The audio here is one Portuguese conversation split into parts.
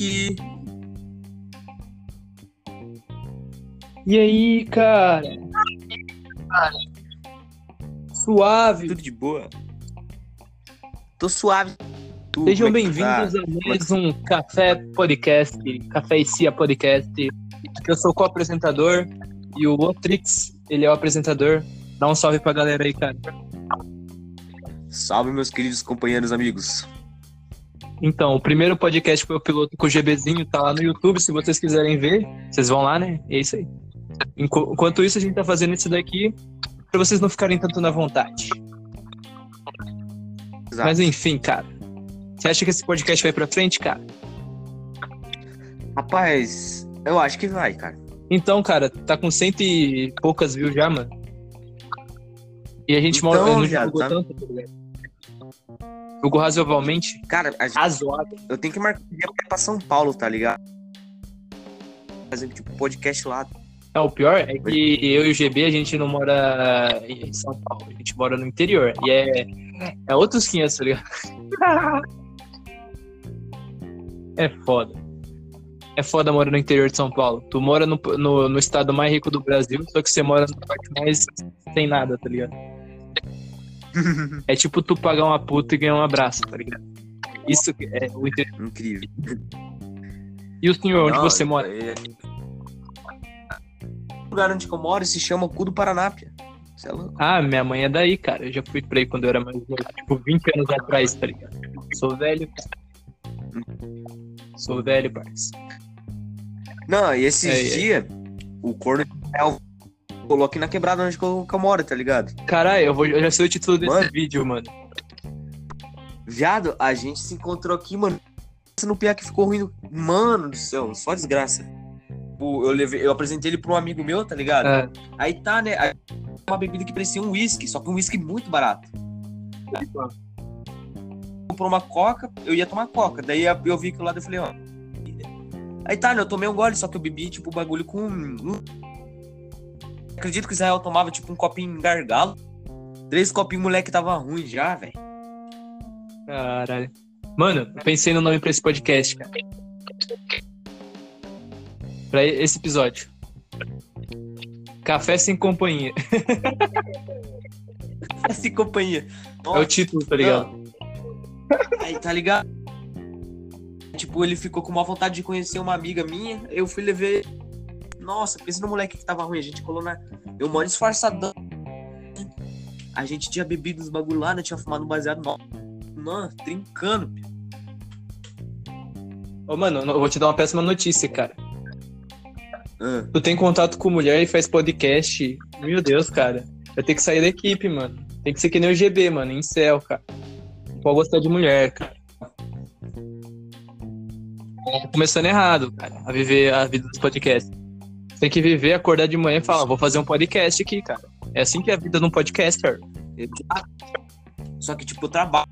Henrique. E aí, cara? Suave. Tudo de boa? Tô suave. Tu, Sejam é tu tá? bem-vindos a mais um Café Podcast, Café e Cia Podcast. Eu sou o co-apresentador e o Otrix, ele é o apresentador. Dá um salve pra galera aí, cara. Salve, meus queridos companheiros amigos. Então, o primeiro podcast foi o piloto com o GBzinho, tá lá no YouTube, se vocês quiserem ver, vocês vão lá, né? É isso aí. Enqu- Enquanto isso, a gente tá fazendo isso daqui pra vocês não ficarem tanto na vontade. Exato. Mas enfim, cara. Você acha que esse podcast vai pra frente, cara? Rapaz, eu acho que vai, cara. Então, cara, tá com cento e poucas views já, mano. E a gente Então, viado, divulgou tá- tanto, tá ligado? Divulgou razoavelmente. Cara, gente- Razoável. eu tenho que marcar pra São Paulo, tá ligado? Fazer tipo podcast lá. É, o pior é que eu e o GB, a gente não mora em São Paulo, a gente mora no interior. E é, é outros 500, tá ligado? É foda. É foda morar no interior de São Paulo. Tu mora no, no, no estado mais rico do Brasil, só que você mora na parte mais sem nada, tá ligado? É tipo tu pagar uma puta e ganhar um abraço, tá ligado? Isso que é o. Incrível. E o senhor, onde Não, você mora? é- O lugar onde eu moro se chama Cu do Paraná, pia. Você é louco? Ah, minha mãe é daí, cara. Eu já fui pra aí quando eu era mais novo. Tipo, 20 anos atrás, tá ligado? Sou velho. Sou velho, parça. Não, e esses É, é. dias, o corno de colou aqui na quebrada onde eu, que eu moro, tá ligado? Caralho, eu, vou, eu já sei o título desse Mano. vídeo, mano. Viado, a gente se encontrou aqui, mano. No piá que ficou ruim. Mano do céu, só desgraça. O- Eu, levei, eu apresentei ele pra um amigo meu, tá ligado? É. Aí tá, né? Aí, uma bebida que parecia um whisky, só que um whisky muito barato. Comprou uma coca, eu ia tomar coca. Daí eu vi que lá eu falei, ó. Aí tá, né? Eu tomei um gole, só que eu bebi, tipo, o bagulho com. Acredito que o Israel tomava, tipo, um copinho em gargalo. Três copinhos, moleque tava ruim já, velho. Caralho. Mano, pensei no nome pra esse podcast, cara. Pra esse episódio. Café sem companhia. Essa companhia. É o título, tá ligado? Aí, tá ligado? Tipo, ele ficou com uma vontade de conhecer uma amiga minha. Eu fui levar. Nossa, pensa no moleque que tava ruim. A gente colou na. Eu moro disfarçadão. A gente tinha bebido os bagulho lá, né? Tinha fumado um baseado. Mano, trincando. Ô, mano, eu vou te dar uma péssima notícia, cara. Ah, Tu tem contato com mulher e faz podcast. Meu Deus, cara. Vai ter que sair da equipe, mano. Tem que ser que nem o GB, mano, em céu, cara. Não pode gostar de mulher, cara. Tá Começando errado, cara, a viver a vida dos podcasts. Tem que viver, acordar de manhã e falar, vou fazer um podcast aqui, cara. É assim que é a vida de um podcaster. Só que, tipo, trabalho.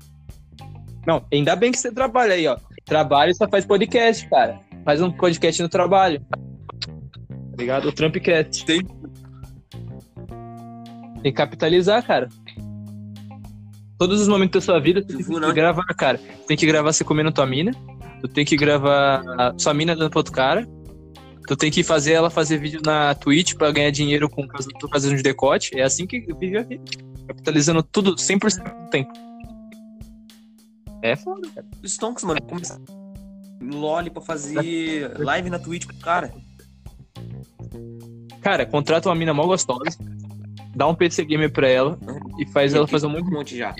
Não, ainda bem que você trabalha aí, ó. Trabalha e só faz podcast, cara. Faz um podcast no trabalho. Tá ligado? O Trumpcast. Tem. Tem que capitalizar, cara. Todos os momentos da sua vida, tu tem que não? gravar, cara. Tem que gravar você comendo tua mina. Tu tem que gravar sua mina dando pra outro cara. Tu tem que fazer ela fazer vídeo na Twitch pra ganhar dinheiro com tu fazendo de decote. É assim que eu vivo a vida. Capitalizando tudo 100% do tempo. É foda, cara. Stonks, mano. Começar LOL pra fazer live na Twitch com o cara. Cara, contrata uma mina mal gostosa, dá um PC gamer pra ela e faz ela fazer um monte um monte já.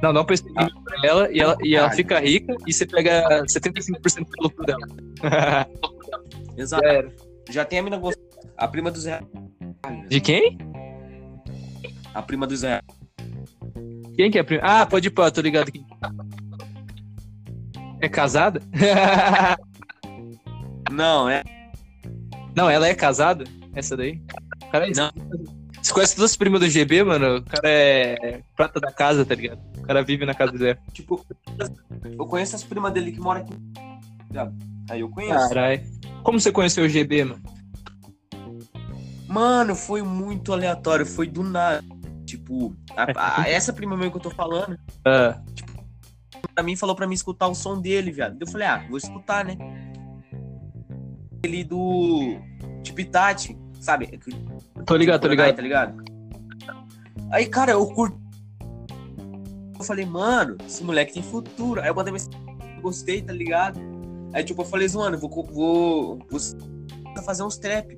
Não, dá um PC gamer pra ela e ela, e ela Caralho. fica rica e você pega 75% do lucro dela. Exato. Já. Já tem a mina gostosa. A prima do Zé. De quem? A prima do Zé. Quem que é a prima? Ah, pode ir pá, tô ligado aqui. É casada? Não, é. Não, ela é casada? Essa daí? O cara é Não. Você conhece todas as primas do GB, mano? O cara é prata da casa, tá ligado? O cara vive na casa do Zé. Tipo, eu conheço as primas dele que moram aqui. Aí eu conheço. Caralho. Como você conheceu o GB, mano? Mano, foi muito aleatório, foi do nada. Tipo, a- a- essa prima minha que eu tô falando, Ah, pra mim falou pra mim escutar o som dele, viado. Eu falei, ah, vou escutar, né? Ele do Tipitati, sabe? Tô ligado, tô ligado. Tá ligado? Aí, cara, eu curti. Eu falei, mano, esse moleque tem futuro. Aí eu mandei mensagem, gostei, tá ligado? Aí, tipo, eu falei, mano, vou, vou, vou fazer uns trap.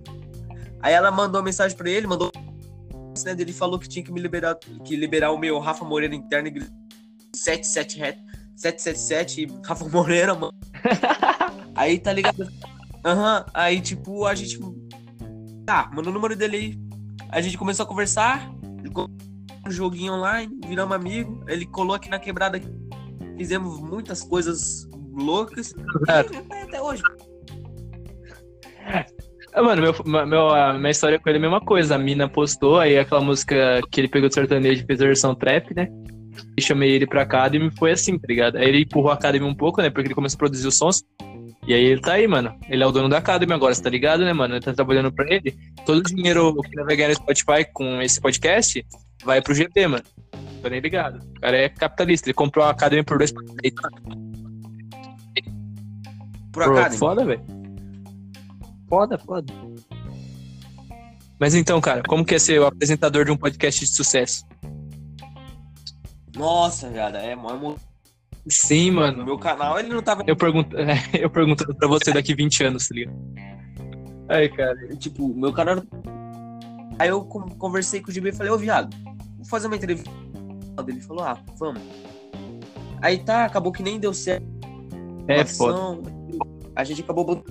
Aí ela mandou uma mensagem pra ele, mandou. Né, ele falou que tinha que me liberar, que liberar o meu Rafa Moreira interno 77 777 Rafa Moreira, mano. aí tá ligado? Aham, uhum, aí tipo, a gente. Tá, mandou o número dele aí. A gente começou a conversar, um joguinho online, viramos amigo. Ele colou aqui na quebrada, fizemos muitas coisas loucas. E, até hoje. Ah, mano, meu, meu, a minha história com ele é a mesma coisa. A mina postou aí aquela música que ele pegou do sertanejo e fez a versão trap, né? E chamei ele pra Academy e foi assim, tá ligado? Aí ele empurrou a Academy um pouco, né? Porque ele começou a produzir os sons. E aí ele tá aí, mano. Ele é o dono da Academy agora, você tá ligado, né, mano? Ele tá trabalhando pra ele. Todo o dinheiro que ele vai ganhar no Spotify com esse podcast vai pro GP, mano. Tô nem ligado. O cara é capitalista. Ele comprou a Academy por dois. Por Academy? Foda, velho. Foda, foda. Mas então, cara, como que é ser o apresentador de um podcast de sucesso? Nossa, cara, é, é Sim, mano. Meu canal, ele não tava. Eu pergunto, eu pergunto pra você daqui 20 anos, tá ligado? Aí, cara, tipo, meu canal. Aí eu conversei com o GB e falei, ô viado, vou fazer uma entrevista. Ele falou, ah, vamos. Aí tá, acabou que nem deu certo. É, foda. A gente acabou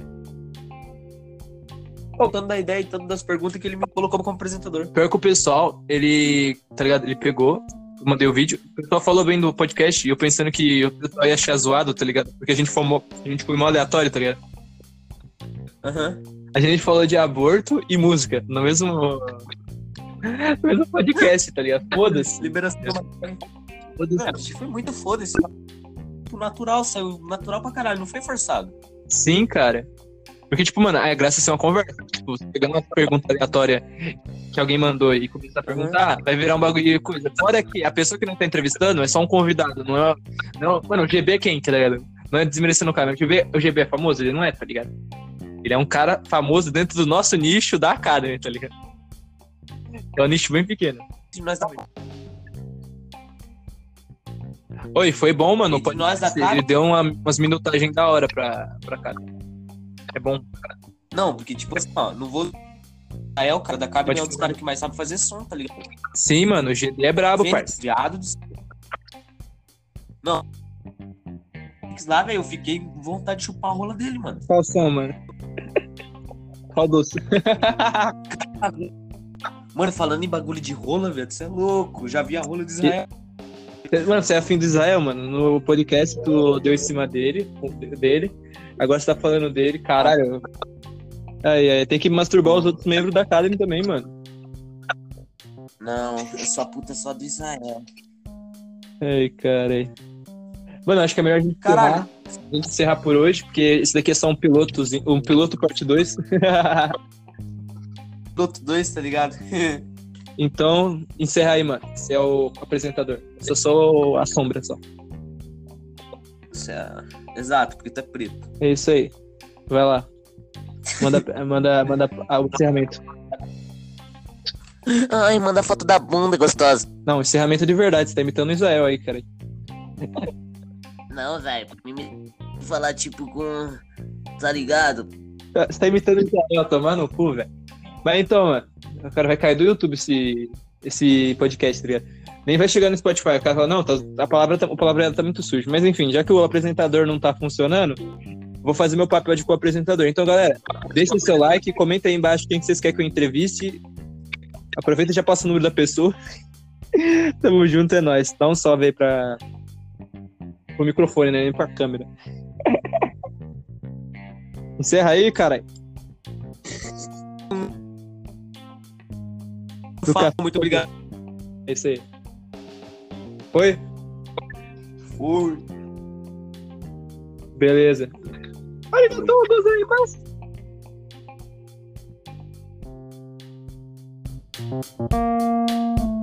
faltando da ideia e tanto das perguntas que ele me colocou como apresentador. Pior que o pessoal, ele, tá ligado? Ele pegou, mandei o vídeo, o pessoal falou bem do podcast e eu pensando que o pessoal ia achar zoado, tá ligado? Porque a gente foi, a gente foi mó aleatório, tá ligado? Aham. Uhum. A gente falou de aborto e música no mesmo, no mesmo podcast, tá ligado? Foda-se. Liberação. Foda-se. foi muito foda-se. Natural, saiu natural pra caralho, não foi forçado. Sim, cara. Porque, tipo, mano, a graça é ser uma conversa. Tipo, pegando uma pergunta aleatória que alguém mandou e começar a perguntar, vai virar um bagulho de coisa. Fora que a pessoa que não tá entrevistando é só um convidado, não é. Não, mano, o GB é quem, tá ligado? Não é desmerecendo o cara, o GB, o GB é famoso? Ele não é, tá ligado? Ele é um cara famoso dentro do nosso nicho da Academy, tá ligado? É um nicho bem pequeno. Nós também. Oi, foi bom, mano. Pode... Nós da Ele deu uma, umas minutagens da hora pra, pra cada é bom. Não, porque, tipo assim, ó, não vou. Aí é o cara da cabine é um dos caras que mais sabe fazer som, tá ligado? Sim, mano, o GD é brabo, Fênix, Viado do... Não. Lá, velho, eu fiquei com vontade de chupar a rola dele, mano. Qual som, mano? Qual doce? mano, falando em bagulho de rola, velho, você é louco. Já vi a rola de Israel. Mano, você é afim do Israel, mano. No podcast tu deu em cima dele, dele. Agora você tá falando dele, caralho. Aí, aí, tem que masturbar os outros membros da Academy também, mano. Não, eu sou a puta só do Israel. Ai, cara. Mano, acho que é melhor a gente encerrar, a gente encerrar por hoje, porque esse daqui é só um piloto, um piloto parte 2. piloto 2, tá ligado? então, encerra aí, mano. Você é o apresentador. Eu sou só a sombra só. Você é... Exato, porque tu é preto. É isso aí. Vai lá. Manda, manda, manda o encerramento. Ai, manda foto da bunda gostosa. Não, encerramento de verdade. Você tá imitando o Israel aí, cara. Não, velho. Me falar tipo com. Tá ligado? Você tá imitando o Israel, tomar no cu, velho. Mas então, mano. O cara vai cair do YouTube esse, esse podcast, tá ligado? Nem vai chegar no Spotify. O cara fala, não, tá, a palavra tá, a palavra tá muito suja. Mas enfim, já que o apresentador não tá funcionando, vou fazer meu papel de co-apresentador. Então, galera, deixe seu like, comenta aí embaixo quem que vocês querem que eu entreviste. Aproveita e já passa o número da pessoa. Tamo junto, é nóis. Dá um salve aí pra. pro microfone, né? Nem pra câmera. Encerra aí, cara. Muito obrigado. É isso aí. Foi? Fui. Beleza. Arigatou gozaimasu. Thank